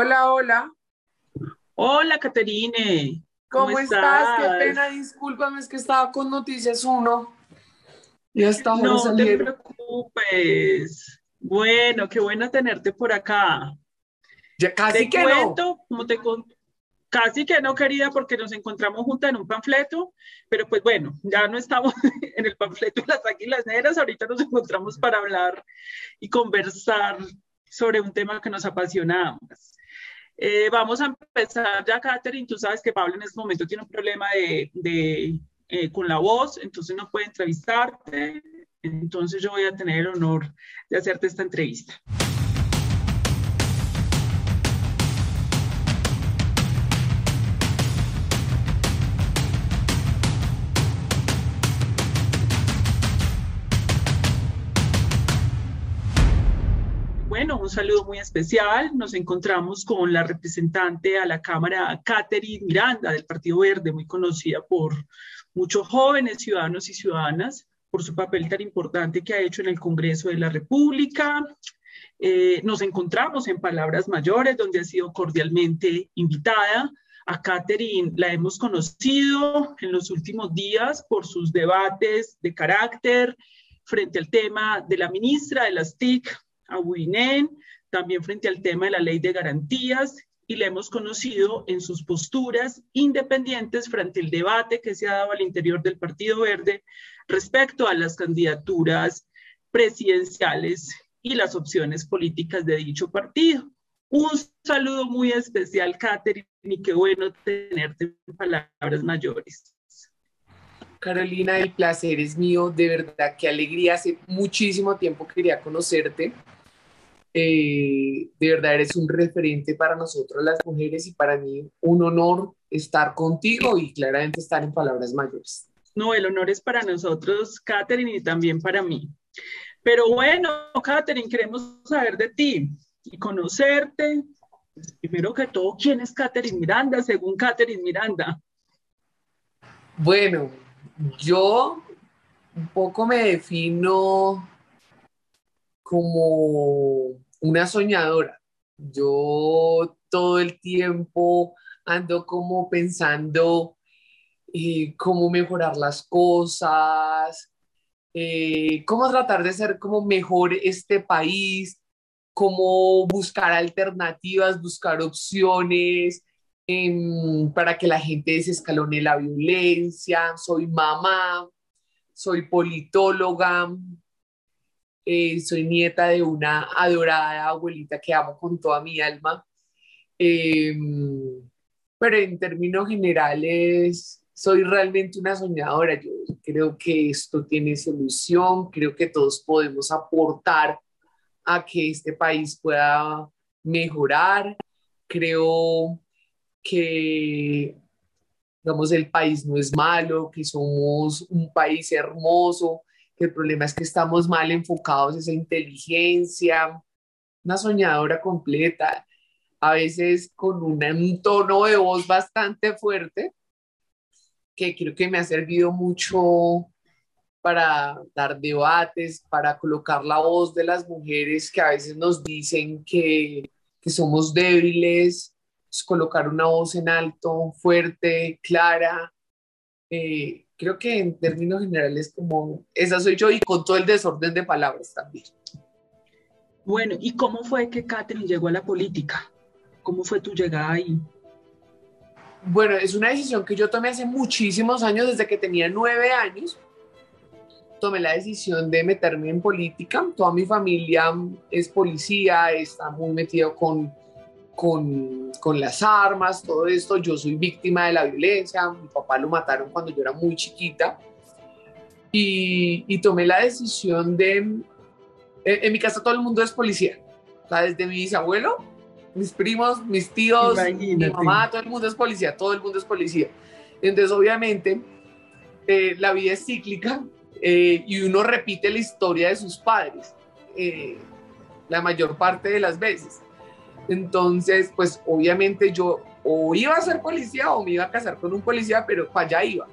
Hola, hola. Hola, Caterine. ¿Cómo, estás? Qué pena, discúlpame, es que estaba con Noticias 1. Ya está, No te preocupes. Bueno, qué bueno tenerte por acá. Ya casi que cuento, como te casi que no querida porque nos encontramos juntas en un panfleto, pero pues bueno, ya no estamos en el panfleto de las águilas negras, ahorita nos encontramos para hablar y conversar sobre un tema que nos apasiona eh, vamos a empezar ya, Catherine. Tú sabes que Pablo en este momento tiene un problema de, eh, con la voz, entonces no puede entrevistarte. Entonces yo voy a tener el honor de hacerte esta entrevista. Un saludo muy especial. Nos encontramos con la representante a la Cámara, Catherine Miranda, del Partido Verde, muy conocida por muchos jóvenes ciudadanos y ciudadanas por su papel tan importante que ha hecho en el Congreso de la República. Eh, nos encontramos en Palabras Mayores, donde ha sido cordialmente invitada. A Catherine la hemos conocido en los últimos días por sus debates de carácter frente al tema de la ministra de las TIC, a Winen, también frente al tema de la ley de garantías y le hemos conocido en sus posturas independientes frente al debate que se ha dado al interior del Partido Verde respecto a las candidaturas presidenciales y las opciones políticas de dicho partido. Un saludo muy especial, Catherine, y qué bueno tenerte en palabras mayores. Carolina, el placer es mío, de verdad, qué alegría. Hace muchísimo tiempo quería conocerte eh, de verdad eres un referente para nosotros las mujeres y para mí un honor estar contigo y claramente estar en palabras mayores. No, el honor es para nosotros, Catherine, y también para mí. Pero bueno, Catherine, queremos saber de ti y conocerte. Primero que todo, ¿quién es Catherine Miranda, según Catherine Miranda? Bueno, yo un poco me defino como una soñadora. Yo todo el tiempo ando como pensando eh, cómo mejorar las cosas, eh, cómo tratar de ser como mejor este país, cómo buscar alternativas, buscar opciones em, para que la gente desescalone la violencia. Soy mamá, soy politóloga, eh, soy nieta de una adorada abuelita que amo con toda mi alma. Em, pero en términos generales, soy realmente una soñadora. Yo creo que esto tiene solución, creo que todos podemos aportar a que este país pueda mejorar. Creo que, digamos, el país no es malo, que somos un país hermoso, el problema es que estamos mal enfocados esa inteligencia, una soñadora completa, a veces con un tono de voz bastante fuerte, que creo que me ha servido mucho para dar debates, para colocar la voz de las mujeres que a veces nos dicen que, que somos débiles, pues, colocar una voz en alto, fuerte, clara, eh, creo que en términos generales como esa soy yo y con todo el desorden de palabras también. Bueno, ¿y cómo fue que Catherine llegó a la política? ¿Cómo fue tu llegada ahí? Bueno, es una decisión que yo tomé hace muchísimos años, desde que tenía nueve años. Tomé la decisión de meterme en política. Toda mi familia es policía, está muy metido con con, con, las armas, todo esto. Yo soy víctima de la violencia, mi papá lo mataron cuando yo era muy chiquita y, y tomé la decisión de, en, mi casa todo el mundo es policía, o sea, desde mi bisabuelo, mis primos, mis tíos, mi mamá, todo el mundo es policía, todo el mundo es policía. Entonces, obviamente, eh, la vida es cíclica eh, y uno repite la historia de sus padres eh, la mayor parte de las veces. Entonces, pues obviamente yo o iba a ser policía o me iba a casar con un policía, pero para allá iba.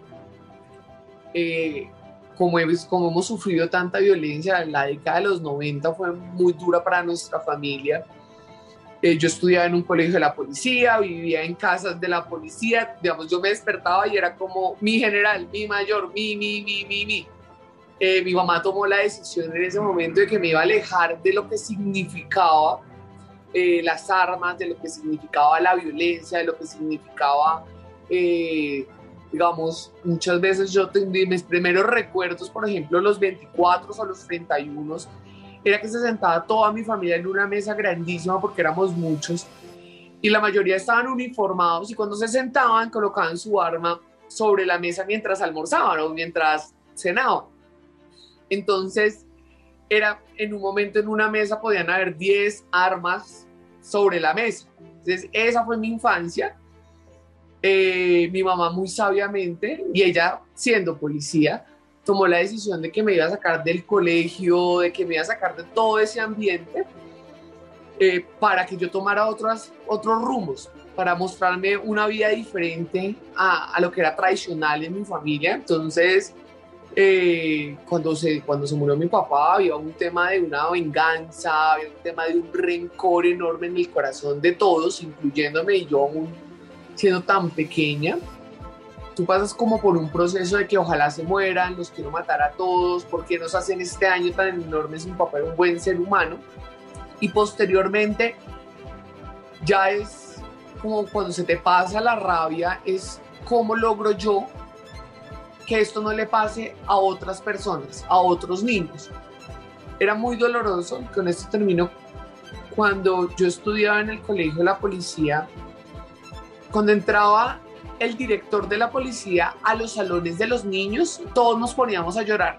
Eh, como, como hemos sufrido tanta violencia, la década de los 90 fue muy dura para nuestra familia. Eh, yo estudiaba en un colegio de la policía, vivía en casas de la policía, digamos, yo me despertaba y era como mi general, mi mayor, mi, mi, mi, mi, mi. Eh, mi mamá tomó la decisión en ese momento de que me iba a alejar de lo que significaba eh, las armas, de lo que significaba la violencia, de lo que significaba, eh, digamos, muchas veces yo tenía mis primeros recuerdos, por ejemplo, los 24 o los 31, era que se sentaba toda mi familia en una mesa grandísima porque éramos muchos y la mayoría estaban uniformados y cuando se sentaban colocaban su arma sobre la mesa mientras almorzaban o mientras cenaban. Entonces, era en un momento en una mesa podían haber 10 armas sobre la mesa. Entonces, esa fue mi infancia. Eh, mi mamá muy sabiamente, y ella siendo policía, tomó la decisión de que me iba a sacar del colegio, de que me iba a sacar de todo ese ambiente, eh, para que yo tomara otros, otros rumos, para mostrarme una vida diferente a, a, lo que era tradicional en mi familia. Entonces, eh, cuando, se, cuando se murió mi papá había un tema de una venganza, había un tema de un rencor enorme en el corazón de todos, incluyéndome y yo aún siendo tan pequeña. Tú pasas como por un proceso de que ojalá se mueran, los quiero matar a todos, porque nos hacen este año tan enorme si mi papá era un buen ser humano? Y posteriormente ya es como cuando se te pasa la rabia, es cómo logro yo que esto no le pase a otras personas, a otros niños. Era muy doloroso, y con esto termino, cuando yo estudiaba en el colegio de la policía, cuando entraba el director de la policía a los salones de los niños, todos nos poníamos a llorar.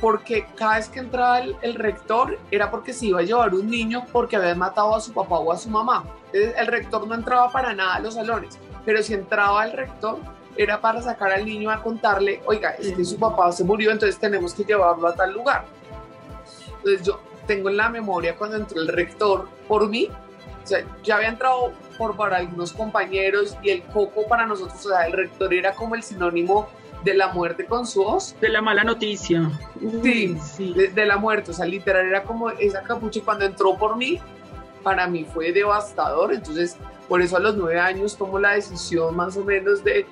Porque cada vez que entraba el, rector era porque se iba a llevar un niño porque habían matado a su papá o a su mamá. El rector no entraba para nada a los salones, pero si entraba el rector, era para sacar al niño a contarle, oiga, es que su papá se murió, entonces tenemos que llevarlo a tal lugar. Entonces yo tengo en la memoria cuando entró el rector por mí, o sea, ya había entrado por para algunos compañeros y el coco para nosotros, o sea, el rector era como el sinónimo de la muerte con su voz. De la mala noticia. sí, sí. De, de, la muerte, o sea, literal era como esa capucha y cuando entró por mí, para mí fue devastador, entonces por eso a los nueve años tomo la decisión más o menos de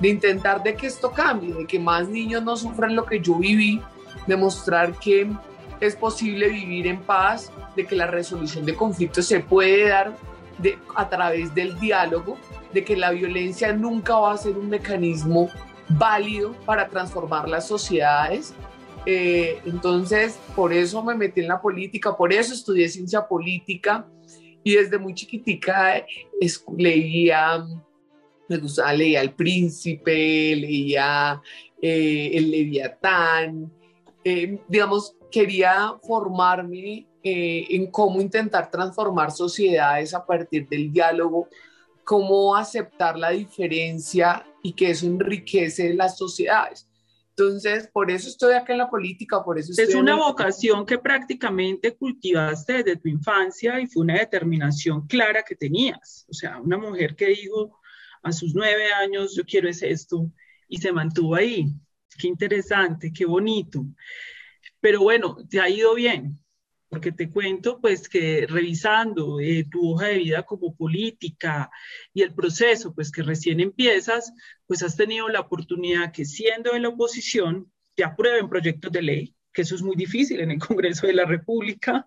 de intentar de que esto cambie, de que más niños no sufran lo que yo viví, demostrar que es posible vivir en paz, de que la resolución de conflictos se puede dar de, a través del diálogo, de que la violencia nunca va a ser un mecanismo válido para transformar las sociedades. Eh, entonces, por eso me metí en la política, por eso estudié ciencia política y desde muy chiquitica leía me gustaba, leía El Príncipe, leía eh, El Leviatán, eh, digamos, quería formarme eh, en cómo intentar transformar sociedades a partir del diálogo, cómo aceptar la diferencia y que eso enriquece las sociedades. Entonces, por eso estoy acá en la política, por eso Es una vocación que prácticamente cultivaste desde tu infancia y fue una determinación clara que tenías. O sea, una mujer que dijo, a sus nueve años, yo quiero es esto, y se mantuvo ahí. Qué interesante, qué bonito. Pero bueno, te ha ido bien, porque te cuento pues que revisando eh, tu hoja de vida como política y el proceso pues que recién empiezas, pues has tenido la oportunidad que siendo en la oposición te aprueben proyectos de ley, que eso es muy difícil en el Congreso de la República,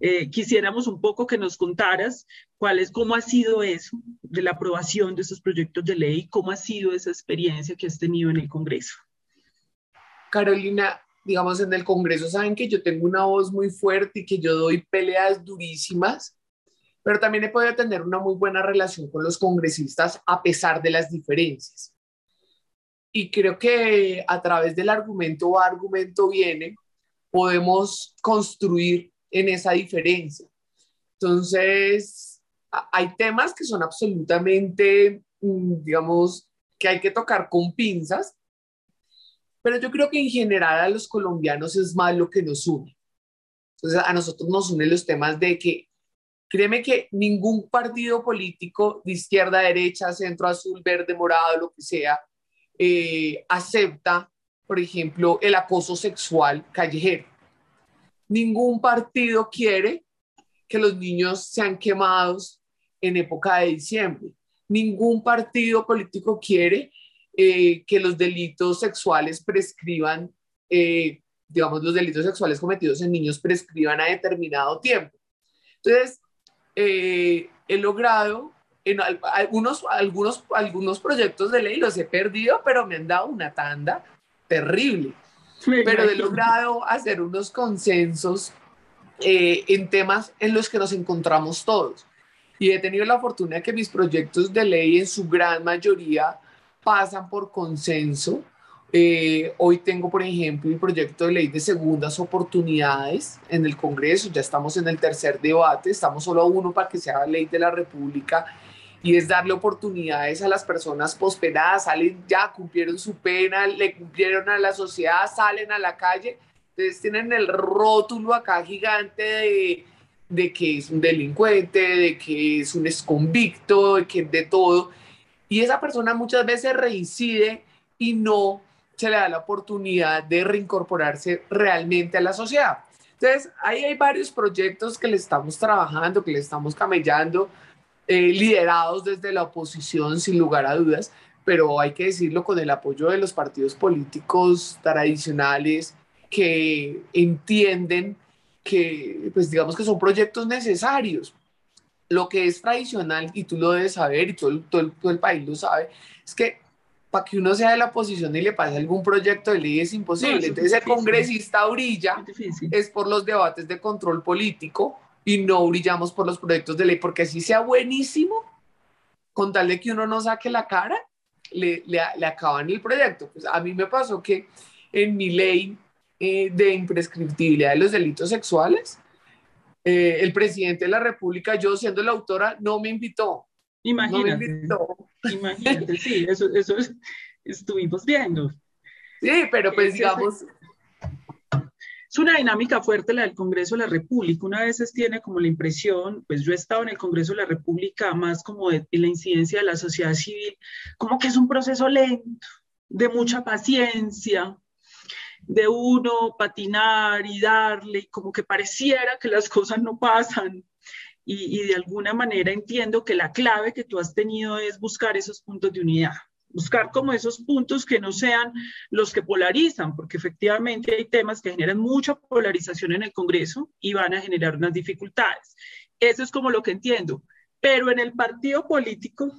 eh, quisiéramos un poco que nos contaras cuál es, cómo ha sido eso de la aprobación de esos proyectos de ley, cómo ha sido esa experiencia que has tenido en el Congreso. Carolina, digamos, en el Congreso saben que yo tengo una voz muy fuerte y que yo doy peleas durísimas, pero también he podido tener una muy buena relación con los congresistas a pesar de las diferencias. Y creo que a través del argumento o argumento viene, podemos construir en esa diferencia. Entonces, hay temas que son absolutamente, mm, digamos, que hay que tocar con pinzas, pero yo creo que en general a los colombianos es más lo que nos une. Entonces, a nosotros nos unen los temas de que, créeme que ningún partido político de izquierda, derecha, centro, azul, verde, morado, lo que sea, eh, acepta, por ejemplo, el acoso sexual callejero ningún partido quiere que los niños sean quemados en época de diciembre. Ningún partido político quiere eh, que los delitos sexuales prescriban, eh, digamos, los delitos sexuales cometidos en niños prescriban a determinado tiempo. Entonces, eh, he logrado en algunos, algunos, algunos proyectos de ley los he perdido, pero me han dado una tanda terrible. Pero he logrado hacer unos consensos en temas en los que nos encontramos todos. Y he tenido la fortuna de que mis proyectos de ley en su gran mayoría pasan por consenso. Eh, hoy tengo, por ejemplo, el proyecto de ley de segundas oportunidades en el Congreso. Ya estamos en el tercer debate, estamos solo a uno para que sea ley de la República y es darle oportunidades a las personas posperadas, salen ya, cumplieron su pena, le cumplieron a la sociedad, salen a la calle, entonces tienen el rótulo acá gigante de, de que es un delincuente, de que es un exconvicto, de que de todo. Y esa persona muchas veces reincide y no se le da la oportunidad de reincorporarse realmente a la sociedad. Entonces, ahí hay varios proyectos que le estamos trabajando, que le estamos camellando, eh, liderados desde la oposición, sin lugar a dudas, pero hay que decirlo con el apoyo de los partidos políticos tradicionales que entienden que, pues digamos que son proyectos necesarios. Lo que es tradicional, y tú lo debes saber, y todo el, todo el, país lo sabe, es que para que uno sea de la oposición y le pase algún proyecto de ley es imposible. Entonces el congresista brilla es, por los debates de control político y no brillamos por los proyectos de ley, porque así sea buenísimo, con tal de que uno no saque la cara, le, le, le acaban el proyecto. Pues a mí me pasó que en mi ley eh, de imprescriptibilidad de los delitos sexuales, eh, el presidente de la República, yo siendo la autora, no me invitó. Imagínate. Imagínate, sí, eso, eso estuvimos viendo. Sí, pero pues digamos... Es una dinámica fuerte la del Congreso de la República. Una veces tiene como la impresión, pues yo he estado en el Congreso de la República más como de, de la incidencia de la sociedad civil, como que es un proceso lento, de mucha paciencia, de uno patinar y darle, y como que pareciera que las cosas no pasan. Y, y, de alguna manera entiendo que la clave que tú has tenido es buscar esos puntos de unidad, buscar como esos puntos que no sean los que polarizan, porque efectivamente hay temas que generan mucha polarización en el Congreso y van a generar unas dificultades. Eso es como lo que entiendo. Pero en el partido político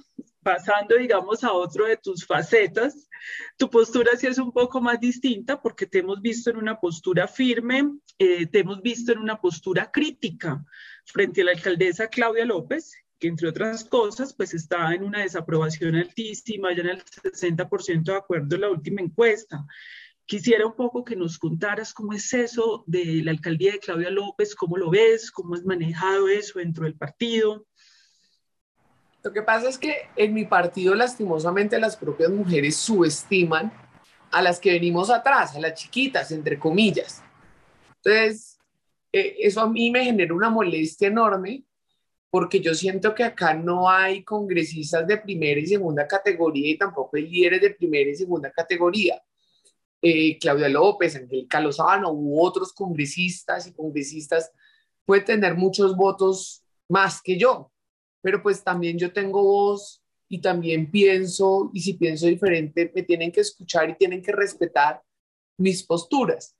pasando, digamos, a otro de tus facetas, tu postura sí es un poco más distinta porque te hemos visto en una postura firme, eh, te hemos visto en una postura crítica frente a la alcaldesa Claudia López, que entre otras cosas, pues está en una desaprobación altísima, ya en el 60% de acuerdo en la última encuesta. Quisiera un poco que nos contaras cómo es eso de la alcaldía de Claudia López, cómo lo ves, cómo has manejado eso dentro del partido. Lo que pasa es que en mi partido, lastimosamente, las propias mujeres subestiman a las que venimos atrás, a las chiquitas, entre comillas. Entonces, eh, eso a mí me genera una molestia enorme porque yo siento que acá no hay congresistas de primera y segunda categoría y tampoco hay líderes de primera y segunda categoría. Eh, Claudia López, Angélica Lozano u otros congresistas y congresistas pueden tener muchos votos más que yo, pero pues también yo tengo voz y también pienso, y si pienso diferente, me tienen que escuchar y tienen que respetar mis posturas.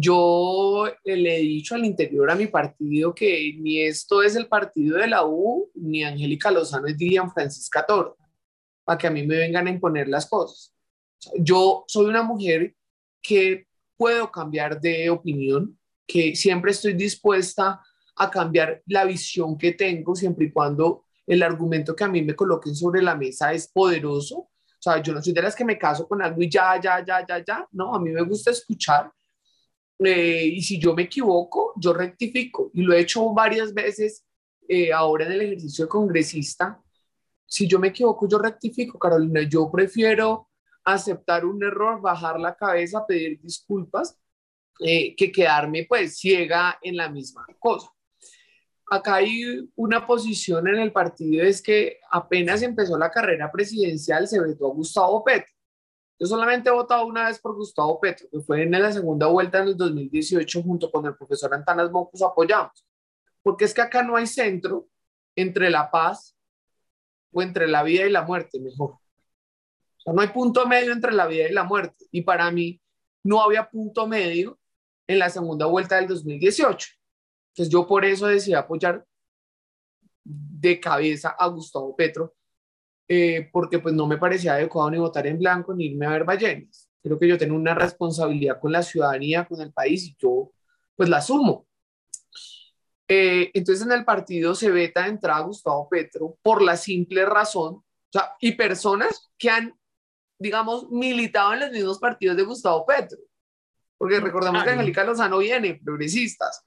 Yo le he dicho al interior a mi partido que ni esto es el partido de la U, ni Angélica Lozano es Dilian Francisca Toro, para que a mí me vengan a imponer las cosas. yo soy una mujer que puedo cambiar de opinión, que siempre estoy dispuesta a cambiar la visión que tengo siempre y cuando el argumento que a mí me coloquen sobre la mesa es poderoso. O sea, yo no soy de las que me caso con algo y ya, ya, ya, ya, ya. No, a mí me gusta escuchar. Eh, y si yo me equivoco, yo rectifico. Y lo he hecho varias veces eh, ahora en el ejercicio de congresista. Si yo me equivoco, yo rectifico, Carolina. Yo prefiero aceptar un error, bajar la cabeza, pedir disculpas, eh, que quedarme pues ciega en la misma cosa acá hay una posición en el partido, es que apenas empezó la carrera presidencial se vetó a Gustavo Petro. Yo solamente he votado una vez por Gustavo Petro, que fue en la segunda vuelta en el 2018 junto con el profesor Antanas Bocus apoyamos. porque es que acá no hay centro entre la paz o entre la vida y la muerte, mejor. O sea, no hay punto medio entre la vida y la muerte. Y para mí no había punto medio en la segunda vuelta del 2018. Entonces yo por eso decidí apoyar de cabeza a Gustavo Petro, eh, porque pues no me parecía adecuado ni votar en blanco ni irme a ver ballenas. Creo que yo tengo una responsabilidad con la ciudadanía, con el país y yo pues la asumo. Eh, entonces en el partido se veta de entrada a Gustavo Petro por la simple razón, o sea, y personas que han, digamos, militado en los mismos partidos de Gustavo Petro. Porque recordemos que Angélica Lozano viene, progresistas.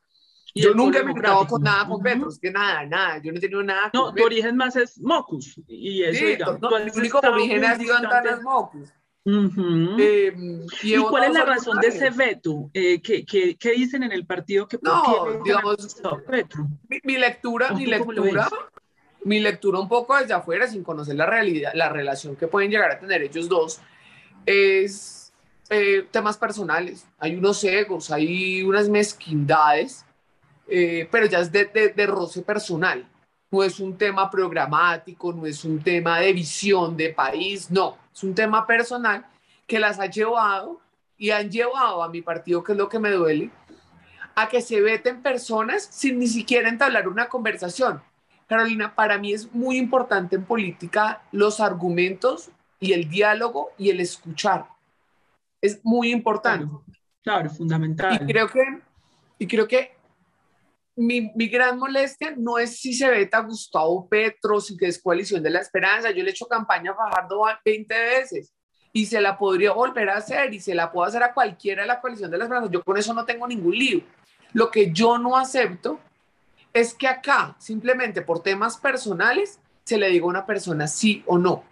Yo nunca me he grabado con nada con Petro, es que nada, nada, yo no he tenido nada No, tu origen más es Mocus, y eso, digamos, no, mi único origen ha sido Antanas Mocus. Em, y, cuál es la razón de ese veto? Eh, ¿qué, qué, qué, dicen en el partido que no, digamos, Petro? Mi, mi, lectura, mi lectura, mi lectura un poco desde afuera, sin conocer la realidad, la relación que pueden llegar a tener ellos dos, es eh, temas personales. Hay unos egos, hay unas mezquindades, eh, pero ya es de, de, de roce personal no es un tema programático, no es un tema de visión de país, no, es un tema personal que las ha llevado y han llevado a mi partido, que es lo que me duele, a que se veten personas sin ni siquiera entablar una conversación. Carolina, para mí es muy importante en política los argumentos y el diálogo y el escuchar. Es muy importante. Claro, claro fundamental. Y creo que, y creo que mi, mi, gran molestia no es si se veta Gustavo Petro, si que es coalición de la esperanza. Yo le he hecho campaña a Fajardo 20 veces y se la podría volver a hacer y se la puedo hacer a cualquiera de la coalición de la esperanza. Yo con eso no tengo ningún lío. Lo que yo no acepto es que acá, simplemente por temas personales, se le diga a una persona sí o no.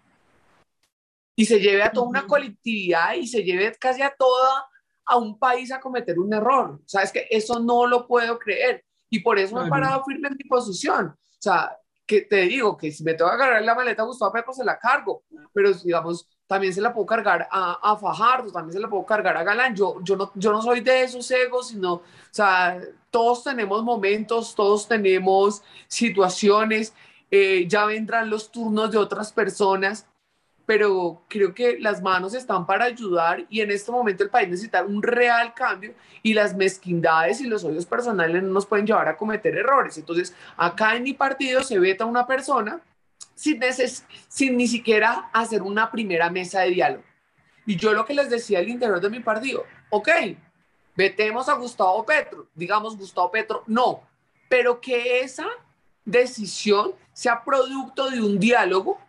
Y se lleve a toda una colectividad y se lleve casi a toda a un país a cometer un error. Sabes que eso no lo puedo creer. Y por eso me he parado firme en mi posición. O sea, que te digo que si me tengo que cargar la maleta a Gustavo Petro, se la cargo. Pero digamos, también se la puedo cargar a, a Fajardo, también se la puedo cargar a Galán. Yo, yo, no, yo no soy de esos egos, sino, o sea, todos tenemos momentos, todos tenemos situaciones. Eh, ya vendrán los turnos de otras personas pero creo que las manos están para ayudar y en este momento el país necesita un real cambio y las mezquindades y los odios personales no nos pueden llevar a cometer errores. Entonces, acá en mi partido se veta una persona sin, sin ni siquiera hacer una primera mesa de diálogo. Y yo lo que les decía al interior de mi partido, ok, vetemos a Gustavo Petro, digamos Gustavo Petro, no, pero que esa decisión sea producto de un diálogo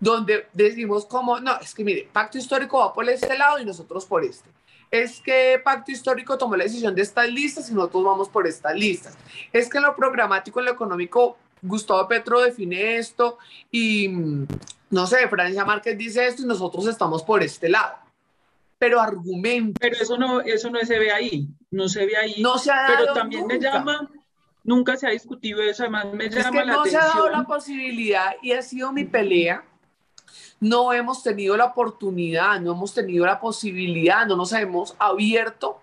donde decimos como, no, es que mire, pacto histórico va por este lado y nosotros por este. Es que pacto histórico tomó la decisión de estas listas y nosotros vamos por estas listas. Es que en lo programático, en lo económico, Gustavo Petro define esto y, mm, no sé, Francia Márquez dice esto y nosotros estamos por este lado. Pero argumento. Pero eso no, eso no se ve ahí, no se ve ahí. No se ha dado Pero también me llama, nunca se ha discutido eso, además me llama es que la no atención. se ha dado la posibilidad y ha sido mi pelea no hemos tenido la oportunidad, no hemos tenido la posibilidad, no nos hemos abierto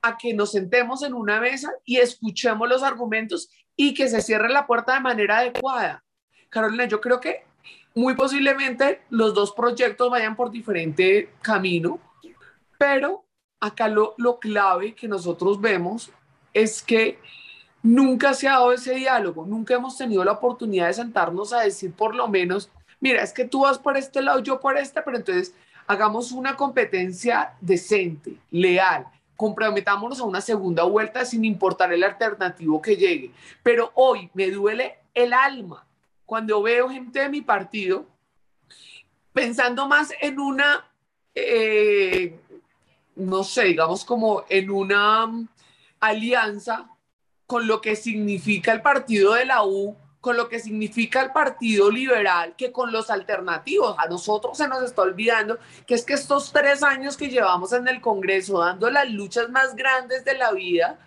a que nos sentemos en una mesa y escuchemos los argumentos y que se cierre la puerta de manera adecuada. Carolina, yo creo que muy posiblemente los dos proyectos vayan por diferente camino, pero acá lo, lo clave que nosotros vemos es que nunca se ha dado ese diálogo, nunca hemos tenido la oportunidad de sentarnos a decir por lo menos mira, es que tú vas por este lado, yo por este, pero entonces hagamos una competencia decente, leal, comprometámonos a una segunda vuelta sin importar el alternativo que llegue. Pero hoy me duele el alma cuando veo gente de mi partido pensando más en una, eh, no sé, digamos como en una mm, alianza con lo que significa el partido de la U con lo que significa el Partido Liberal que con los alternativos. A nosotros se nos está olvidando que es que estos tres años que llevamos en el Congreso dando las luchas más grandes de la vida,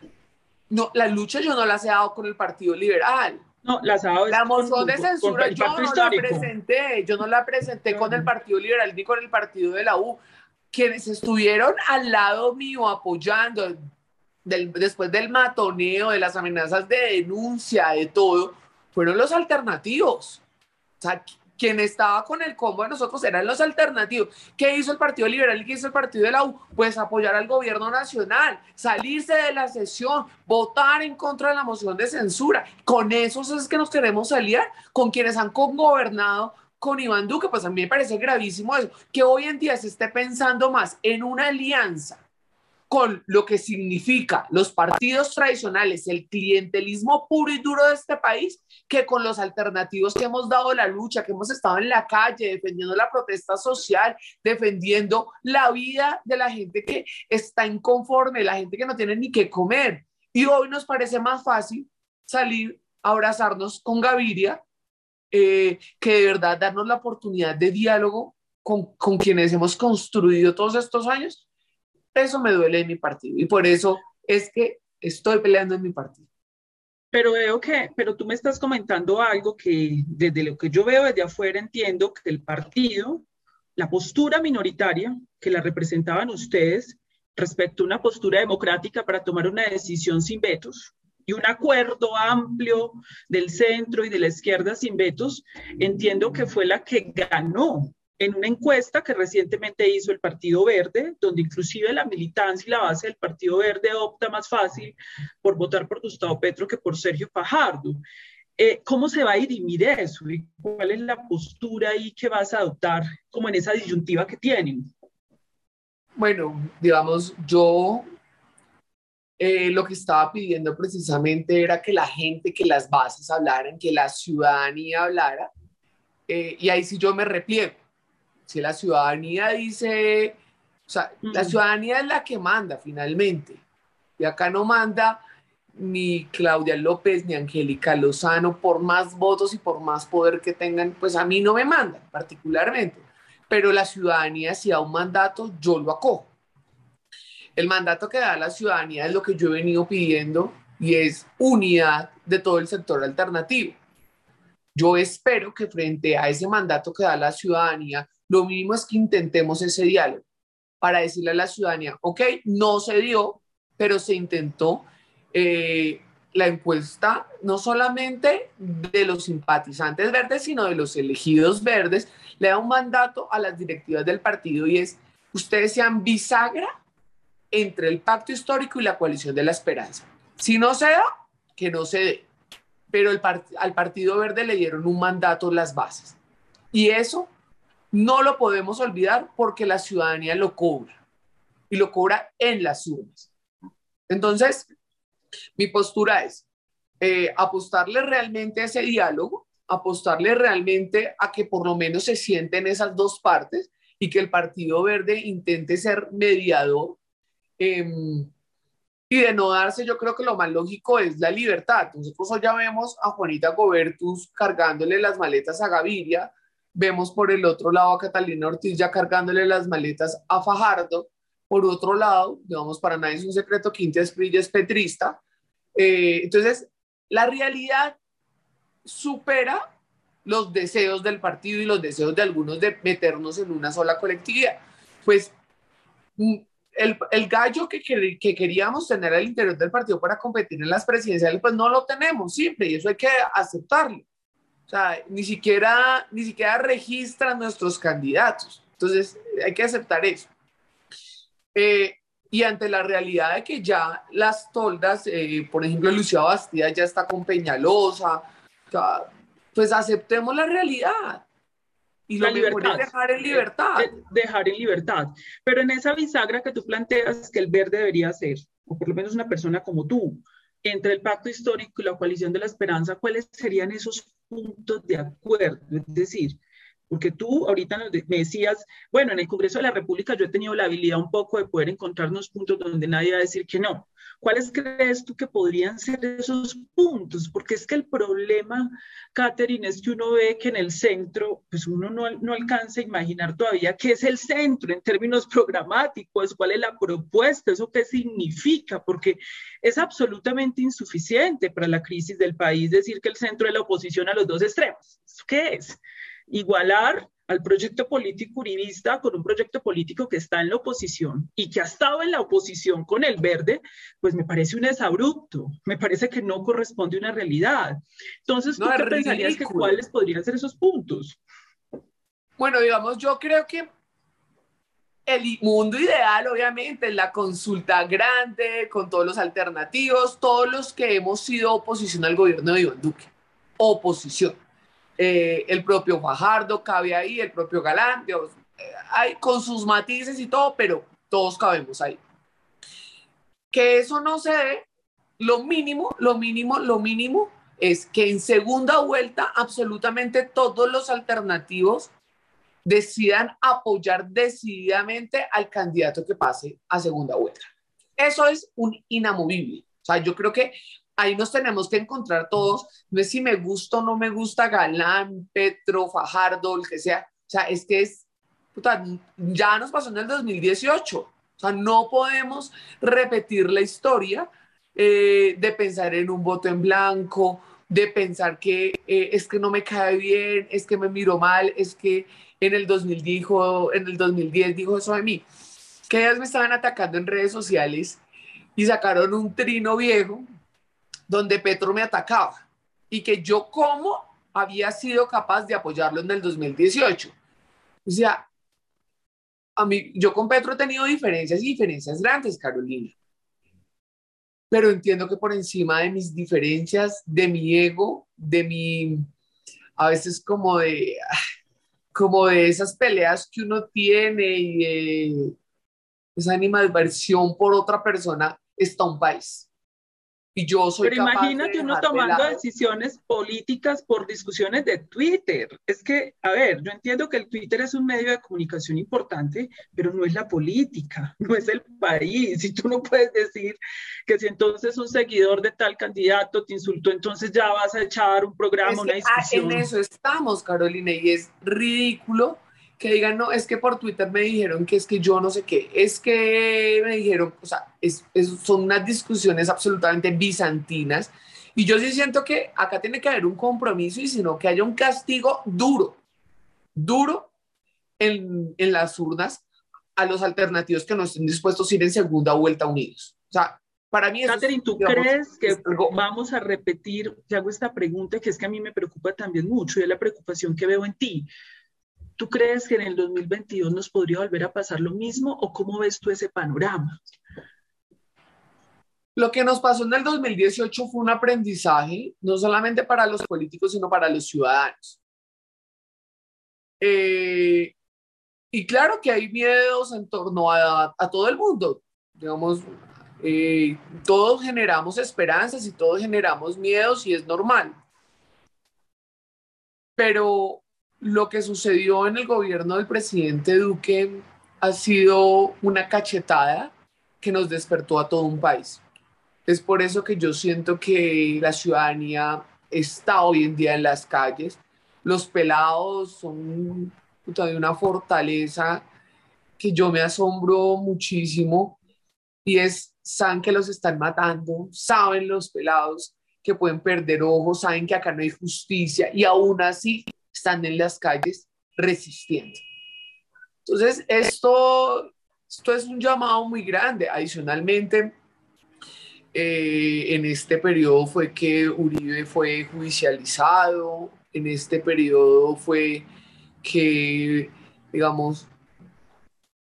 no, las luchas yo no las he dado con el Partido Liberal. No, las ha dado la moción de censura yo no la presenté, yo no la presenté con el Partido Liberal ni con el Partido de la U. Quienes estuvieron al lado mío apoyando, después del matoneo, de las amenazas de denuncia, de todo, fueron los alternativos. O sea, quien estaba con el combo de nosotros eran los alternativos. ¿Qué hizo el Partido Liberal y qué hizo el Partido de la U? Pues apoyar al gobierno nacional, salirse de la sesión, votar en contra de la moción de censura. Con esos es que nos queremos salir, con quienes han gobernado con Iván Duque, pues a mí me parece gravísimo eso, que hoy en día se esté pensando más en una alianza con lo que significa los partidos tradicionales, el clientelismo puro y duro de este país, que con los alternativos que hemos dado la lucha, que hemos estado en la calle defendiendo la protesta social, defendiendo la vida de la gente que está inconforme, la gente que no tiene ni qué comer. Y hoy nos parece más fácil salir a abrazarnos con Gaviria eh, que de verdad darnos la oportunidad de diálogo con, con quienes hemos construido todos estos años eso me duele en mi partido y por eso es que estoy peleando en mi partido. Pero veo que, pero tú me estás comentando algo que desde lo que yo veo desde afuera entiendo que el partido, la postura minoritaria que la representaban ustedes respecto a una postura democrática para tomar una decisión sin vetos y un acuerdo amplio del centro y de la izquierda sin vetos, entiendo que fue la que ganó en una encuesta que recientemente hizo el Partido Verde, donde inclusive la militancia y la base del Partido Verde opta más fácil por votar por Gustavo Petro que por Sergio Fajardo. Eh, ¿Cómo se va a dirimir eso? ¿Y cuál es la postura ahí que vas a adoptar como en esa disyuntiva que tienen? Bueno, digamos, yo eh, lo que estaba pidiendo precisamente era que la gente, que las bases hablaran, que la ciudadanía hablara, eh, y ahí sí yo me repliego si la ciudadanía dice, o sea, la ciudadanía es la que manda finalmente. Y acá no manda ni Claudia López ni Angélica Lozano, por más votos y por más poder que tengan, pues a mí no me mandan particularmente. Pero la ciudadanía, si da un mandato, yo lo acojo. El mandato que da la ciudadanía es lo que yo he venido pidiendo y es unidad de todo el sector alternativo. Yo espero que frente a ese mandato que da la ciudadanía, lo mínimo es que intentemos ese diálogo para decirle a la ciudadanía, ok, no se dio, pero se intentó. Eh, la encuesta no solamente de los simpatizantes verdes, sino de los elegidos verdes, le da un mandato a las directivas del partido y es, ustedes sean bisagra entre el pacto histórico y la coalición de la esperanza. Si no se da, que no se dé. Pero el al Partido Verde le dieron un mandato las bases. Y eso no lo podemos olvidar porque la ciudadanía lo cobra y lo cobra en las urnas. Entonces, mi postura es eh, apostarle realmente a ese diálogo, apostarle realmente a que por lo menos se sienten esas dos partes y que el Partido Verde intente ser mediador. Em, y de no darse, yo creo que lo más lógico es la libertad. Nosotros hoy ya vemos a Juanita Gobertus cargándole las maletas a Gaviria, Vemos por el otro lado a Catalina Ortiz ya cargándole las maletas a Fajardo. Por otro lado, digamos, para nadie es un secreto que Intia Esprilla es petrista. Eh, entonces, la realidad supera los deseos del partido y los deseos de algunos de meternos en una sola colectividad. Pues mm, el, el gallo que, que, queríamos tener al interior del partido para competir en las presidenciales, pues no lo tenemos siempre y eso hay que aceptarlo. O sea, ni siquiera, ni siquiera registran nuestros candidatos. Entonces, hay que aceptar eso. Eh, y ante la realidad de que ya las toldas, eh, por ejemplo, Lucía Bastida ya está con Peñalosa, pues aceptemos la realidad. Y lo mejor es dejar en libertad. dejar en libertad. Pero en esa bisagra que tú planteas que el verde debería ser, o por lo menos una persona como tú, entre el pacto histórico y la coalición de la esperanza, ¿cuáles serían esos puntos de acuerdo? Es decir, porque tú ahorita me decías, bueno, en el Congreso de la República yo he tenido la habilidad un poco de poder encontrarnos puntos donde nadie va a decir que no. ¿Cuáles crees tú que podrían ser esos puntos? Porque es que el problema, Catherine, es que uno ve que en el centro, pues uno no, no alcanza a imaginar todavía qué es el centro en términos programáticos, cuál es la propuesta, eso qué significa, porque es absolutamente insuficiente para la crisis del país decir que el centro es la oposición a los dos extremos. ¿Qué es? Igualar al proyecto político uribista con un proyecto político que está en la oposición y que ha estado en la oposición con el verde, pues me parece un desabrupto, me parece que no corresponde a una realidad. Entonces, ¿tú qué pensarías que cuáles podrían ser esos puntos? Bueno, digamos, yo creo que el mundo ideal, obviamente, es la consulta grande, con todos los alternativos, todos los que hemos sido oposición al gobierno de Iván Duque. Oposición eh, el propio Fajardo cabe ahí, el propio Galán, eh, hay, con sus matices y todo, pero todos cabemos ahí. Que eso no se dé, lo mínimo, lo mínimo, lo mínimo es que en segunda vuelta absolutamente todos los alternativos decidan apoyar decididamente al candidato que pase a segunda vuelta. Eso es un inamovible. O sea, yo creo que ahí nos tenemos que encontrar todos. No es si me gusta o no me gusta Galán, Petro, Fajardo, el que sea. O sea, es que es, puta, ya nos pasó en el 2018. O sea, no podemos repetir la historia eh, de pensar en un voto en blanco, de pensar que eh, es que no me cae bien, es que me miro mal, es que en el 2000 dijo, en el 2010 dijo eso de mí. Que ellas me estaban atacando en redes sociales y sacaron un trino viejo donde Petro me atacaba y que yo como había sido capaz de apoyarlo en el 2018. O sea, a mí, yo con Petro he tenido diferencias y diferencias grandes, Carolina. Pero entiendo que por encima de mis diferencias, de mi ego, de mi, a veces como de, como de esas peleas que uno tiene y de esa animadversión por otra persona, está un país yo soy Pero imagínate uno tomando decisiones políticas por discusiones de Twitter. Es que, a ver, yo entiendo que el Twitter es un medio de comunicación importante, pero no es la política, no es el país. Y tú no puedes decir que si entonces un seguidor de tal candidato te insultó, entonces ya vas a echar un programa, una ah, discusión. En eso estamos, Carolina, y es ridículo que digan, no, es que por Twitter me dijeron que es que yo no sé qué, es que me dijeron, o sea, es, son unas discusiones absolutamente bizantinas. Y yo sí siento que acá tiene que haber un compromiso y sino que haya un castigo duro, duro en, en las urnas a los alternativos que no estén dispuestos a ir en segunda vuelta unidos. O sea, para mí... Catherine, ¿tú crees que vamos a repetir, te hago esta pregunta que es que a mí me preocupa también mucho y es la preocupación que veo en ti. ¿Tú crees que en el 2022 nos podría volver a pasar lo mismo o cómo ves tú ese panorama? Lo que nos pasó en el 2018 fue un aprendizaje, no solamente para los políticos, sino para los ciudadanos. Eh, y claro que hay miedos en torno a, todo el mundo. Digamos, eh, todos generamos esperanzas y todos generamos miedos y es normal. Pero lo que sucedió en el gobierno del presidente Duque ha sido una cachetada que nos despertó a todo un país. Es por eso que yo siento que la ciudadanía está hoy en día en las calles. Los pelados son de una fortaleza que yo me asombro muchísimo y es, saben que los están matando, saben los pelados que pueden perder ojos, saben que acá no hay justicia y aún así están en las calles resistiendo. Entonces, esto, esto es un llamado muy grande. Adicionalmente, eh, en este periodo fue que Uribe fue judicializado, en este periodo fue que, digamos,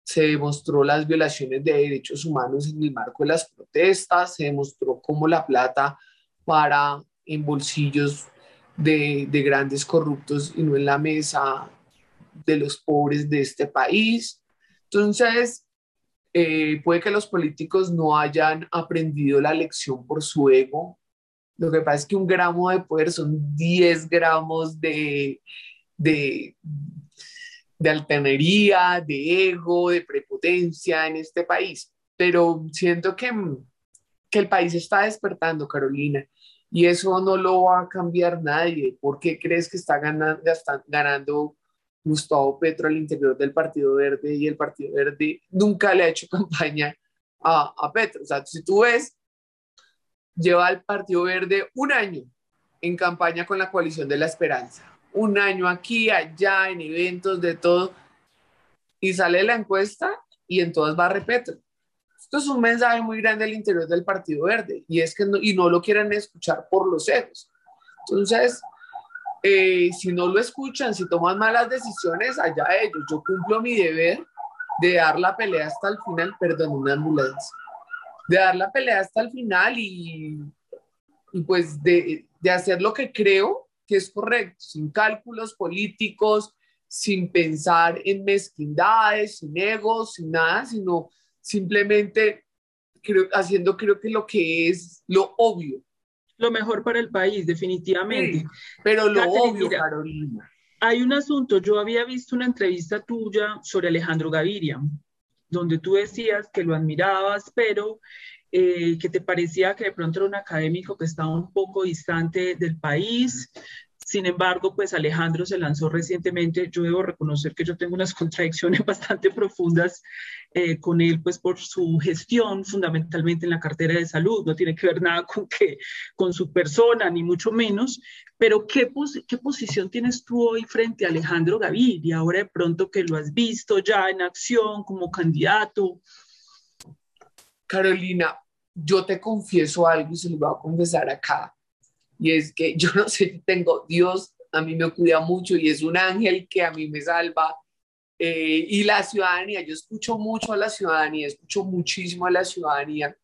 se demostró las violaciones de derechos humanos en el marco de las protestas, se demostró cómo la plata para en bolsillos de, grandes corruptos y no en la mesa de los pobres de este país. Entonces, eh, puede que los políticos no hayan aprendido la lección por su ego. Lo que pasa es que un gramo de poder son 10 gramos de, de, de de ego, de prepotencia en este país. Pero siento que, que el país está despertando, Carolina y eso no lo va a cambiar nadie. ¿Por qué crees que está ganando, ganando Gustavo Petro al interior del Partido Verde y el Partido Verde nunca le ha hecho campaña a, a Petro? O sea, si tú ves, lleva al Partido Verde un año en campaña con la coalición de la esperanza. un año aquí, allá, en eventos, de todo, y sale la encuesta y en todas va a repetir. Esto es un mensaje muy grande al interior del Partido Verde y es que no, y no lo quieren escuchar por los egos. Entonces, eh, si no lo escuchan, si toman malas decisiones, allá ellos. Yo cumplo mi deber de dar la pelea hasta el final, perdón, una ambulancia, de dar la pelea hasta el final y, y pues de, de hacer lo que creo que es correcto, sin cálculos políticos, sin pensar en mezquindades, sin egos, sin nada, sino simplemente creo, haciendo creo que lo que es lo obvio. Lo mejor para el país, definitivamente. pero lo obvio, Carolina. Hay un asunto, yo había visto una entrevista tuya sobre Alejandro Gaviria, donde tú decías que lo admirabas, pero eh, que te parecía que de pronto era un académico que estaba un poco distante del país. Sin embargo, pues Alejandro se lanzó recientemente. Yo debo reconocer que yo tengo unas contradicciones bastante profundas eh, con él, pues por su gestión fundamentalmente en la cartera de salud. No tiene que ver nada con, que, con su persona, ni mucho menos. Pero ¿qué, ¿qué posición tienes tú hoy frente a Alejandro Gaviria? Ahora de pronto que lo has visto ya en acción como candidato. Carolina, yo te confieso algo y se lo voy a confesar acá. Y es que yo no sé, tengo Dios, a mí me cuida mucho y es un ángel que a mí me salva. Eh, y la ciudadanía, yo escucho mucho a la ciudadanía, escucho muchísimo a la ciudadanía.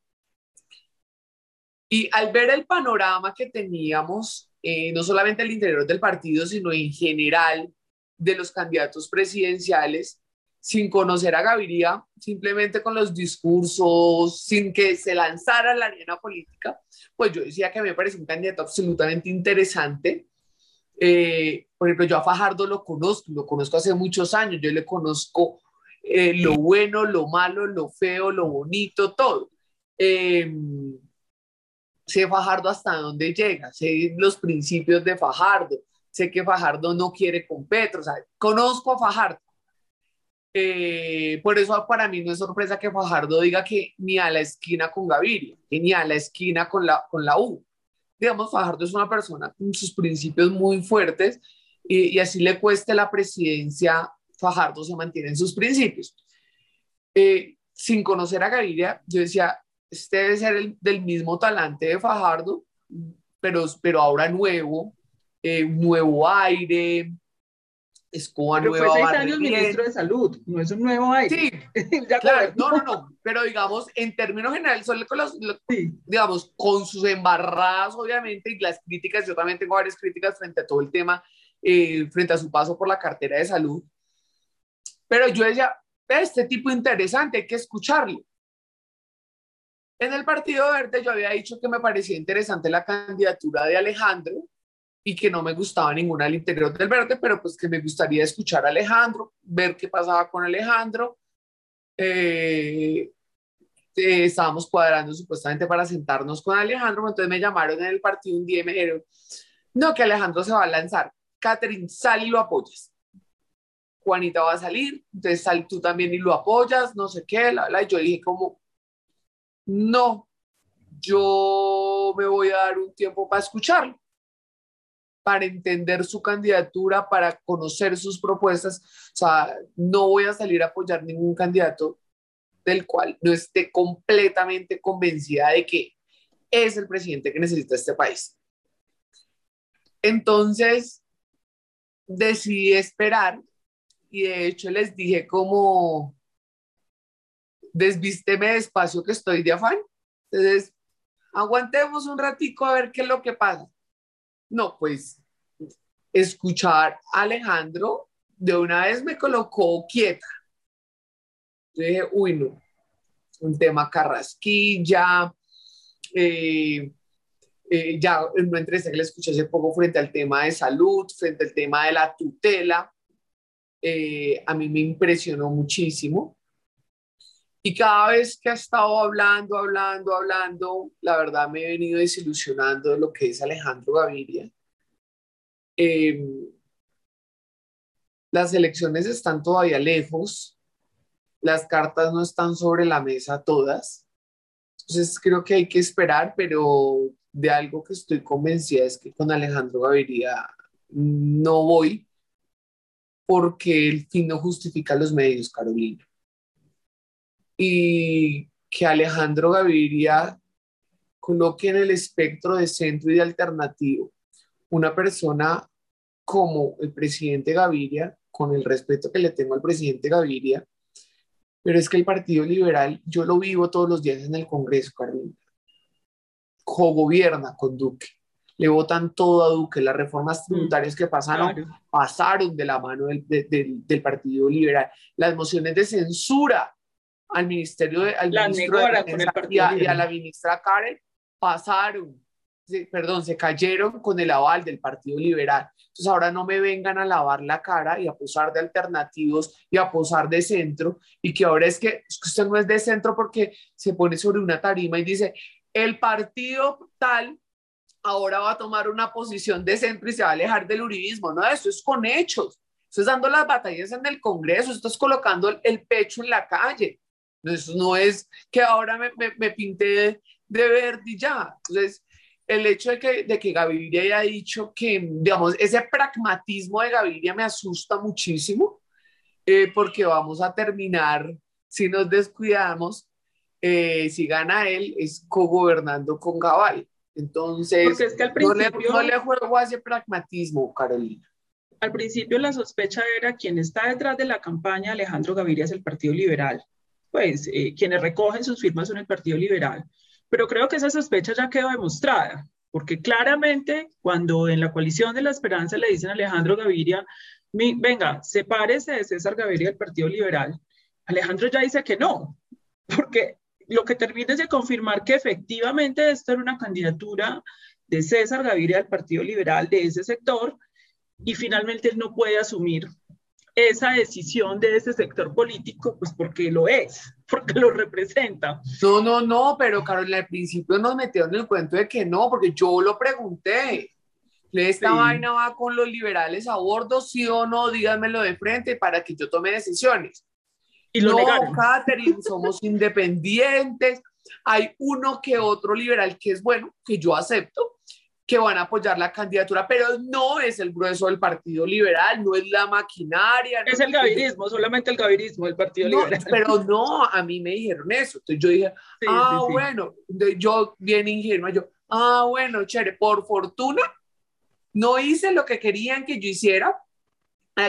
Y al ver el panorama que teníamos, eh, no solamente al interior del partido, sino en general de los candidatos presidenciales, sin conocer a Gaviria, simplemente con los discursos, sin que se lanzara la arena política, pues yo decía que me parece un candidato absolutamente interesante. Eh, por ejemplo, yo a Fajardo lo conozco, lo conozco hace muchos años, yo le conozco eh, lo bueno, lo malo, lo feo, lo bonito, todo. Eh, sé Fajardo hasta dónde llega, sé los principios de Fajardo, sé que Fajardo no quiere con Petro, o sea, conozco a Fajardo eh, por eso para mí no es sorpresa que Fajardo diga que ni a la esquina con Gaviria, ni a la esquina con la, con la U. Digamos, Fajardo es una persona con sus principios muy fuertes y, así le cueste la presidencia, Fajardo se mantiene en sus principios. Eh, sin conocer a Gaviria, yo decía, este debe ser el, del mismo talante de Fajardo, pero, pero ahora nuevo, eh, nuevo aire, Escoba pero Nueva. Fue seis años ministro de Salud, no es un nuevo aire. Sí, claro, no, no, no, pero digamos, en términos generales, solo con los, digamos, con sus embarradas, obviamente, y las críticas, yo también tengo varias críticas frente a todo el tema, eh, frente a su paso por la cartera de salud. Pero yo decía, este tipo interesante, hay que escucharlo. En el Partido Verde yo había dicho que me parecía interesante la candidatura de Alejandro, y que no me gustaba ninguna al interior del verde, pero pues que me gustaría escuchar a Alejandro, ver qué pasaba con Alejandro. Eh, eh, estábamos cuadrando supuestamente para sentarnos con Alejandro, entonces me llamaron en el partido un día y me dijeron, no, que Alejandro se va a lanzar. Catherine, sal y lo apoyas. Juanita va a salir, entonces sal tú también y lo apoyas, no sé qué, la, la. Y yo dije como, no, yo me voy a dar un tiempo para escucharlo para entender su candidatura, para conocer sus propuestas. O sea, no voy a salir a apoyar ningún candidato del cual no esté completamente convencida de que es el presidente que necesita este país. Entonces, decidí esperar y de hecho les dije como, desvísteme despacio que estoy de afán. Entonces, aguantemos un ratico a ver qué es lo que pasa. No, pues escuchar a Alejandro de una vez me colocó quieta. Yo dije, uy, no, un tema carrasquilla, eh, eh, ya en una entrevista que le escuché hace poco frente al tema de salud, frente al tema de la tutela, eh, a mí me impresionó muchísimo. Y cada vez que ha estado hablando, hablando, hablando, la verdad me he venido desilusionando de lo que es Alejandro Gaviria. Em, las elecciones están todavía lejos, las cartas no están sobre la mesa todas. Entonces creo que hay que esperar, pero de algo que estoy convencida es que con Alejandro Gaviria no voy porque el fin no justifica los medios, Carolina. Y que Alejandro Gaviria coloque en el espectro de centro y de alternativo una persona como el presidente Gaviria, con el respeto que le tengo al presidente Gaviria, pero es que el Partido Liberal, yo lo vivo todos los días en el Congreso, Carolina. Co-gobierna con Duque. Le votan todo a Duque. Las reformas mm, tributarias que pasaron, pasaron de la mano del, del, Partido Liberal. Las mociones de censura al Ministerio de, al ministro de y, a, y a la ministra Karen pasaron perdón, se cayeron con el aval del Partido Liberal. Entonces ahora no me vengan a lavar la cara y a posar de alternativos y a posar de centro y que ahora es que, usted no es de centro porque se pone sobre una tarima y dice, el partido tal ahora va a tomar una posición de centro y se va a alejar del uribismo. No, eso es con hechos. Eso es dando las batallas en el Congreso, esto es colocando el pecho en la calle. No es que ahora me, me, me pinte de verde y ya. Entonces, el hecho de que, de que Gaviria haya dicho que, digamos, ese pragmatismo de Gaviria me asusta muchísimo, eh, porque vamos a terminar, si nos descuidamos, eh, si gana él, es cogobernando con Gabal. Entonces, es que al principio, no, le, juego a ese pragmatismo, Carolina. Al principio la sospecha era quien está detrás de la campaña, Alejandro Gaviria, es el Partido Liberal. Pues eh, quienes recogen sus firmas son el Partido Liberal. Pero creo que esa sospecha ya quedó demostrada, porque claramente cuando en la coalición de la esperanza le dicen a Alejandro Gaviria, venga, sepárese de César Gaviria del Partido Liberal, Alejandro ya dice que no, porque lo que termina es de confirmar que efectivamente esta era una candidatura de César Gaviria del Partido Liberal de ese sector y finalmente él no puede asumir esa decisión de ese sector político, pues porque lo es, porque lo representa. No, no, no, pero Carolina, al principio nos metieron en el cuento de que no, porque yo lo pregunté. ¿Esta vaina va con los liberales a bordo, sí o no? Díganmelo de frente para que yo tome decisiones. Y lo no, Catherine, somos independientes. Hay uno que otro liberal que es bueno, que yo acepto, que van a apoyar la candidatura, pero no es el grueso del Partido Liberal, no es la maquinaria. Es el gavirismo, solamente el gavirismo del Partido Liberal. Pero no, a mí me dijeron eso. Entonces yo dije, ah, bueno, yo bien ingenua, yo, ah, bueno, chévere, por fortuna no hice lo que querían que yo hiciera.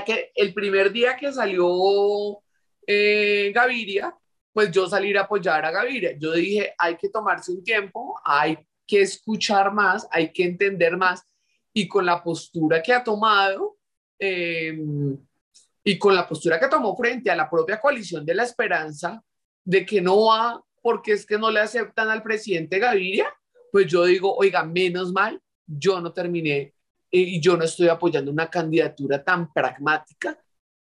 Que el primer día que salió eh, Gaviria, pues yo salir a apoyar a Gaviria. Yo dije, hay que tomarse un tiempo, hay que escuchar más, hay que entender más. Y con la postura que ha tomado em, y con la postura que tomó frente a la propia coalición de la esperanza de que no va porque es que no le aceptan al presidente Gaviria, pues yo digo, oiga, menos mal, yo no terminé eh, y yo no estoy apoyando una candidatura tan pragmática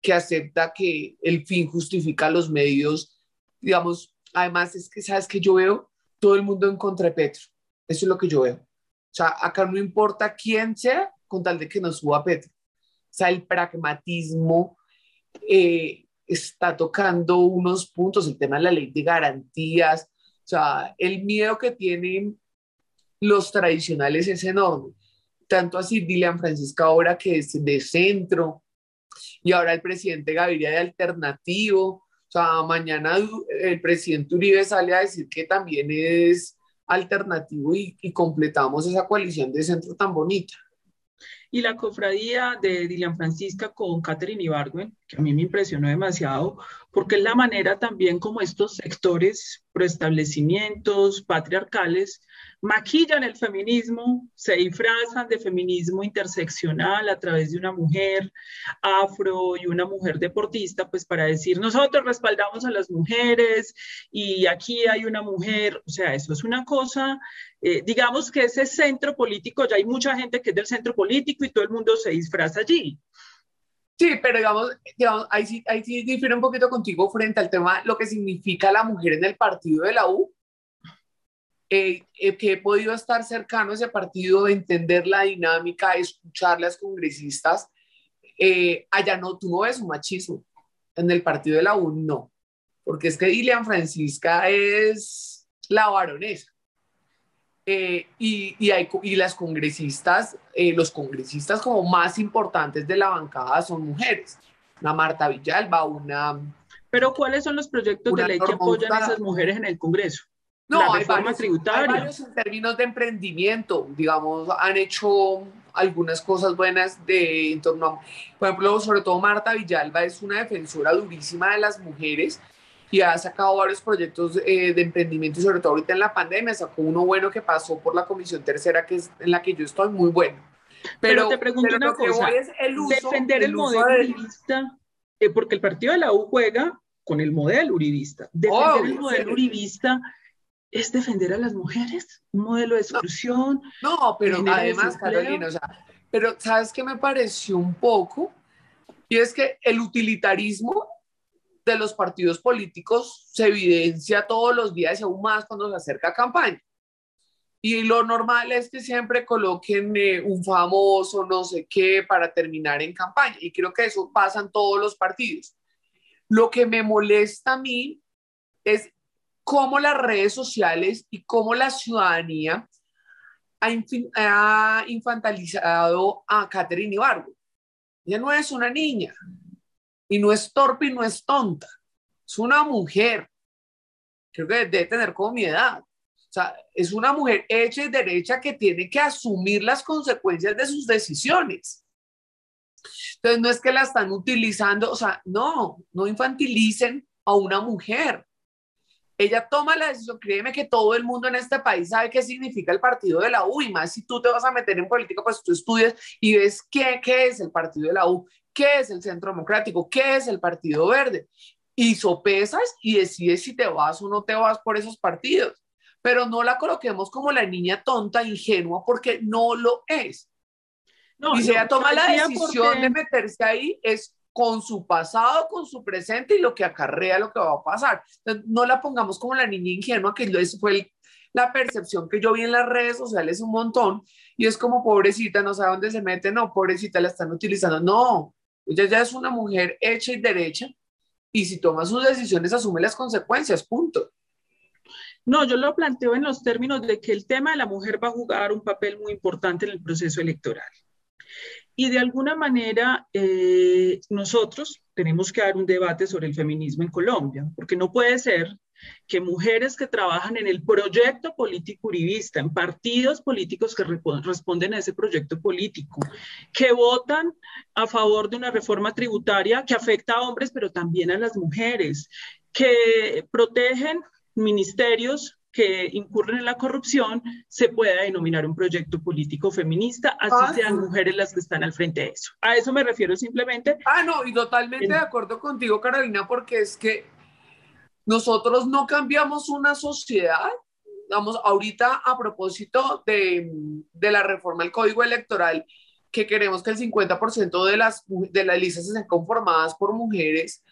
que acepta que el fin justifica los medios, digamos, además es que, ¿sabes que Yo veo todo el mundo en contra de Petro. Eso es lo que yo veo. O sea, acá no importa quién sea, con tal de que nos suba Petro. O sea, el pragmatismo eh, está tocando unos puntos, el tema de la ley de garantías, o sea, el miedo que tienen los tradicionales es enorme. Tanto así Dilian Francisca ahora que es de centro y ahora el presidente Gaviria de alternativo. O sea, mañana el presidente Uribe sale a decir que también es alternativo y, completamos esa coalición de centro tan bonita. Y la cofradía de Dilian Francisca con Catherine Ibargüen, que a mí me impresionó demasiado, porque es la manera también como estos sectores proestablecimientos patriarcales maquillan el feminismo, se disfrazan de feminismo interseccional a través de una mujer afro y una mujer deportista, pues para decir, nosotros respaldamos a las mujeres y aquí hay una mujer, o sea, eso es una cosa, eh, digamos que ese centro político, ya hay mucha gente que es del centro político y todo el mundo se disfraza allí. Sí, pero digamos, digamos ahí, sí, ahí sí difiere un poquito contigo frente al tema, lo que significa la mujer en el partido de la U eh, eh, que he podido estar cercano a ese partido, entender la dinámica, escuchar a las congresistas, eh, allá no, tú no ves un machismo. En el partido de la U no, porque es que Ilian Francisca es la baronesa. Eh, y, y, hay, y, las congresistas, eh, los congresistas como más importantes de la bancada son mujeres. Una Marta Villalba, una... Pero ¿cuáles son los proyectos de ley que apoyan a esas mujeres en el Congreso? No, hay varios, hay varios en términos de emprendimiento, digamos, han hecho algunas cosas buenas de en torno a, por ejemplo, sobre todo Marta Villalba es una defensora durísima de las mujeres y ha sacado varios proyectos eh, de emprendimiento y sobre todo ahorita en la pandemia sacó uno bueno que pasó por la comisión tercera que es en la que yo estoy muy bueno. Pero, te pregunto una cosa, el defender el, modelo uribista, eh, porque el partido de la U juega con el modelo uribista, defender el modelo uribista es defender a las mujeres, un modelo de exclusión. No, pero además, Carolina, o sea, pero ¿sabes qué me pareció un poco? Y es que el utilitarismo de los partidos políticos se evidencia todos los días y aún más cuando se acerca campaña. Y lo normal es que siempre coloquen eh, un famoso, no sé qué, para terminar en campaña. Y creo que eso pasa en todos los partidos. Lo que me molesta a mí es cómo las redes sociales y cómo la ciudadanía ha, infantalizado a Catherine Ibargo. Ella no es una niña, y no es torpe y no es tonta. Es una mujer. Creo que debe tener como mi edad. O sea, es una mujer hecha y derecha que tiene que asumir las consecuencias de sus decisiones. Entonces, no es que la están utilizando, o sea, no, no infantilicen a una mujer. Ella toma la decisión, créeme que todo el mundo en este país sabe qué significa el partido de la U y más si tú te vas a meter en política, pues tú estudias y ves qué, qué es el partido de la U qué es el Centro Democrático, qué es el Partido Verde. Y sopesas y decides si te vas o no te vas por esos partidos. Pero no la coloquemos como la niña tonta, ingenua, porque no lo es. No, y si ella toma la decisión de meterse ahí, es con su pasado, con su presente y lo que acarrea lo que va a pasar. no la pongamos como la niña ingenua, que fue la percepción que yo vi en las redes sociales un montón, y es como pobrecita, no sabe dónde se mete, no, pobrecita, la están utilizando. No, ella ya es una mujer hecha y derecha y si toma sus decisiones asume las consecuencias, punto. No, yo lo planteo en los términos de que el tema de la mujer va a jugar un papel muy importante en el proceso electoral. Y de alguna manera eh, nosotros tenemos que dar un debate sobre el feminismo en Colombia, porque no puede ser que mujeres que trabajan en el proyecto político uribista, en partidos políticos que responden a ese proyecto político, que votan a favor de una reforma tributaria que afecta a hombres, pero también a las mujeres, que protegen ministerios que incurren en la corrupción, se pueda denominar un proyecto político feminista, así ah, sean mujeres las que están al frente de eso. A eso me refiero simplemente. Ah, no, y totalmente de acuerdo contigo, Carolina, porque es que nosotros no cambiamos una sociedad. Vamos, ahorita a propósito de, de la reforma al código electoral, que queremos que el 50% de las, de las listas estén conformadas por mujeres.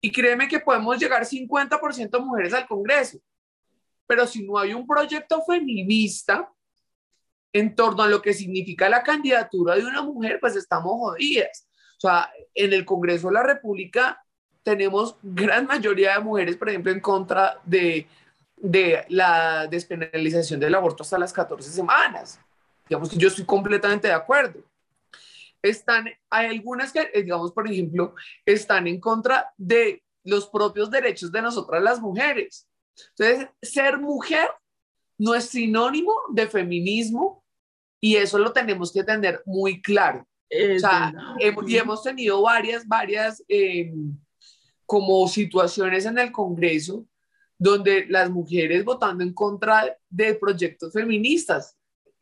Y créeme que podemos llegar 50% mujeres al Congreso. Pero si no hay un proyecto feminista en torno a lo que significa la candidatura de una mujer, pues estamos jodidas. O sea, en el Congreso de la República tenemos gran mayoría de mujeres, por ejemplo, en contra de, de la despenalización del aborto hasta las 14 semanas. Digamos que yo estoy completamente de acuerdo. Están, hay algunas que, eh, digamos, por ejemplo, están en contra de los propios derechos de nosotras las mujeres. Entonces, ser mujer no es sinónimo de feminismo y eso lo tenemos que tener muy claro. o sea, hemos, y hemos tenido varias, varias eh, como situaciones en el Congreso donde las mujeres votando en contra de proyectos feministas.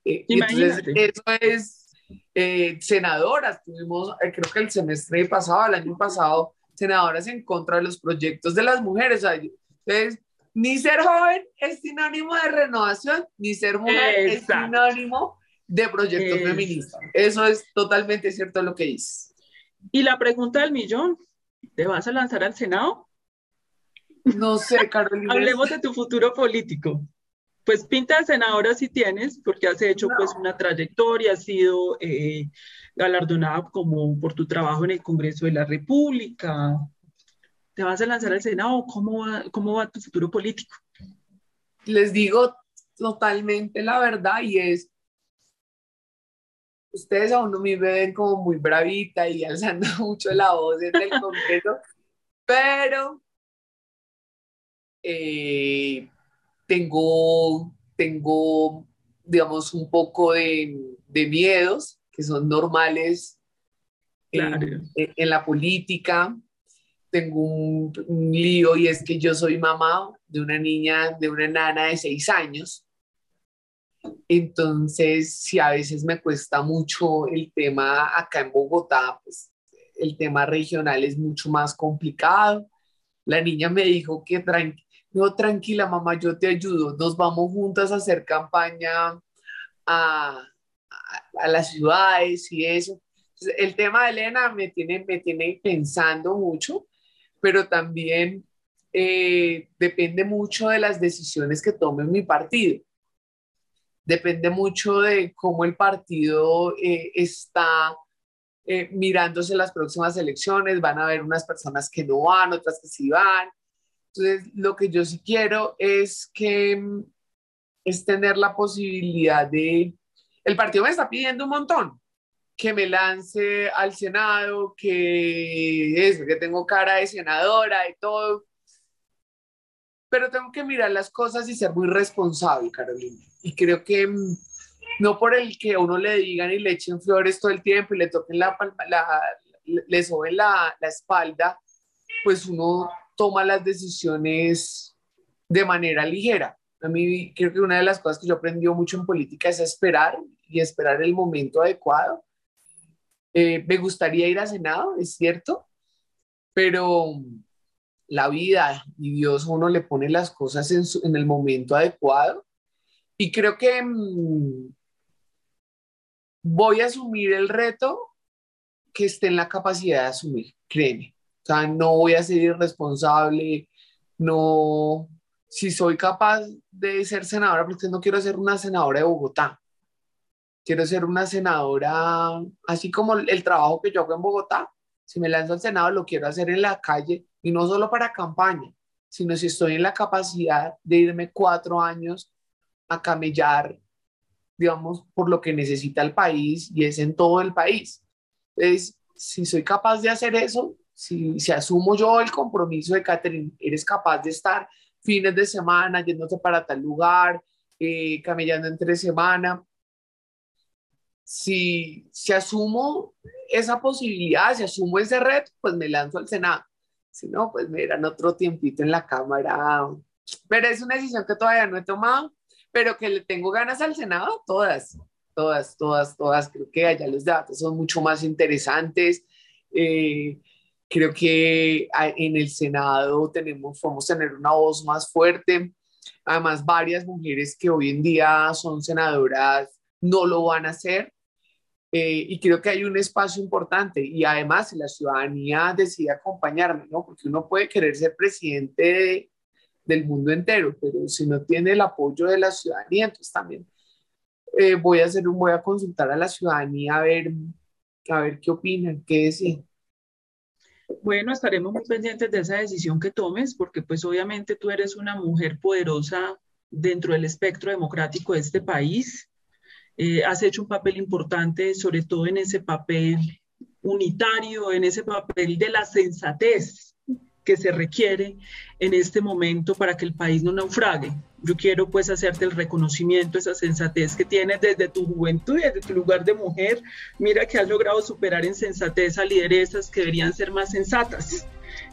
Eh, entonces, eso es eh, senadoras. Tuvimos, eh, creo que el semestre pasado, el año pasado, senadoras en contra de los proyectos de las mujeres. Entonces, ni ser joven es sinónimo de renovación, ni ser mujer es sinónimo de proyectos feministas. Eso es totalmente cierto lo que dices. Y la pregunta del millón, ¿Te vas a lanzar al Senado? No sé, Carolina. Hablemos de tu futuro político. Pues pinta de senadora si tienes, porque has hecho pues una trayectoria, has sido eh, galardonada como por tu trabajo en el Congreso de la República. ¿Te vas a lanzar al Senado? ¿Cómo va, cómo va tu futuro político? Les digo totalmente la verdad y es, ustedes aún no me ven como muy bravita y alzando mucho la voz en el Congreso, pero eh, tengo, tengo, digamos, un poco de, de miedos que son normales en, la política. Tengo un, un, lío y es que yo soy mamá de una niña, de una nana de seis años. Entonces, si a veces me cuesta mucho el tema acá en Bogotá, pues el tema regional es mucho más complicado. La niña me dijo que no, tranquila mamá, yo te ayudo, nos vamos juntas a hacer campaña a, las ciudades y eso. el tema de Elena me tiene, me tiene pensando mucho, pero también eh, depende mucho de las decisiones que tome mi partido. Depende mucho de cómo el partido eh, está eh, mirándose las próximas elecciones. Van a haber unas personas que no van, otras que sí van. Entonces, lo que yo sí quiero es que mm, es tener la posibilidad de el partido me está pidiendo un montón, que me lance al Senado, que eso, que tengo cara de senadora y todo. Pero tengo que mirar las cosas y ser muy responsable, Carolina. Y creo que mm, no por el que uno le digan y le echen flores todo el tiempo y le toquen la, la le soben la, la espalda, pues uno toma las decisiones de manera ligera. A mí creo que una de las cosas que yo aprendí mucho en política es esperar y esperar el momento adecuado. Eh, me gustaría ir a Senado, es cierto, pero la vida y Dios uno le pone las cosas en, en el momento adecuado. Y creo que mm, voy a asumir el reto que esté en la capacidad de asumir, créeme. O sea, no voy a ser irresponsable, no, si soy capaz de ser senadora, porque no quiero ser una senadora de Bogotá. Quiero ser una senadora, así como el trabajo que yo hago en Bogotá, si me lanzo al Senado lo quiero hacer en la calle y no solo para campaña, sino si estoy en la capacidad de irme cuatro años a camellar, digamos, por lo que necesita el país y es en todo el país. Entonces, si soy capaz de hacer eso, si, si asumo yo el compromiso de Catherine, eres capaz de estar fines de semana, yéndote para tal lugar, eh, camellando entre semana. Si, si asumo esa posibilidad, si asumo ese reto, pues me lanzo al Senado. Si no, pues me dan otro tiempito en la Cámara. Pero es una decisión que todavía no he tomado, pero que le tengo ganas al Senado, todas, todas, todas, todas. Creo que allá los datos son mucho más interesantes. Eh, Creo que en el Senado tenemos, podemos tener una voz más fuerte. Además, varias mujeres que hoy en día son senadoras no lo van a hacer. Eh, y creo que hay un espacio importante. Y además, si la ciudadanía decide acompañarme, ¿no? Porque uno puede querer ser presidente del mundo entero, pero si no tiene el apoyo de la ciudadanía, entonces también eh, voy a hacer un, voy a consultar a la ciudadanía a ver, a ver qué opinan, qué deciden. Bueno, estaremos muy pendientes de esa decisión que tomes, porque pues obviamente tú eres una mujer poderosa dentro del espectro democrático de este país. Eh, has hecho un papel importante, sobre todo en ese papel unitario, en ese papel de la sensatez, que se requiere en este momento para que el país no naufrague. Yo quiero pues hacerte el reconocimiento, esa sensatez que tienes desde tu juventud y desde tu lugar de mujer. Mira que has logrado superar en sensatez a lideresas que deberían ser más sensatas.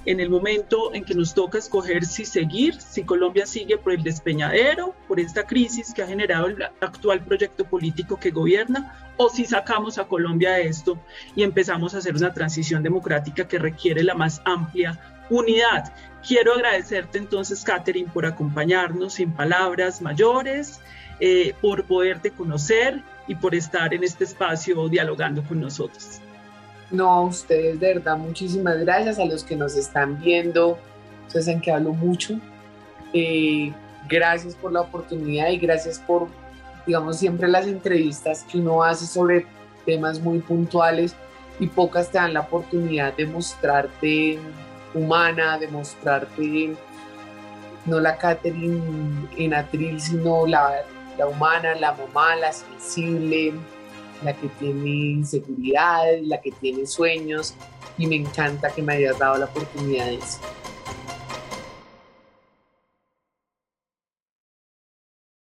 En el momento en que nos toca escoger si seguir, si Colombia sigue por el despeñadero, por esta crisis que ha generado el actual proyecto político que gobierna, o si sacamos a Colombia de esto y empezamos a hacer una transición democrática que requiere la más amplia unidad. Quiero agradecerte entonces, Catherine, por acompañarnos sin palabras mayores, eh, por poderte conocer y por estar en este espacio dialogando con nosotros. No, ustedes, de verdad, muchísimas gracias a los que nos están viendo. Ustedes saben que hablo mucho. Eh, gracias por la oportunidad y gracias por, digamos, siempre las entrevistas que uno hace sobre temas muy puntuales y pocas te dan la oportunidad de mostrarte humana, de mostrarte no la Catherine en atril, sino la, la humana, la mamá, la sensible, la que tiene inseguridad, la que tiene sueños y me encanta que me hayas dado la oportunidad de eso.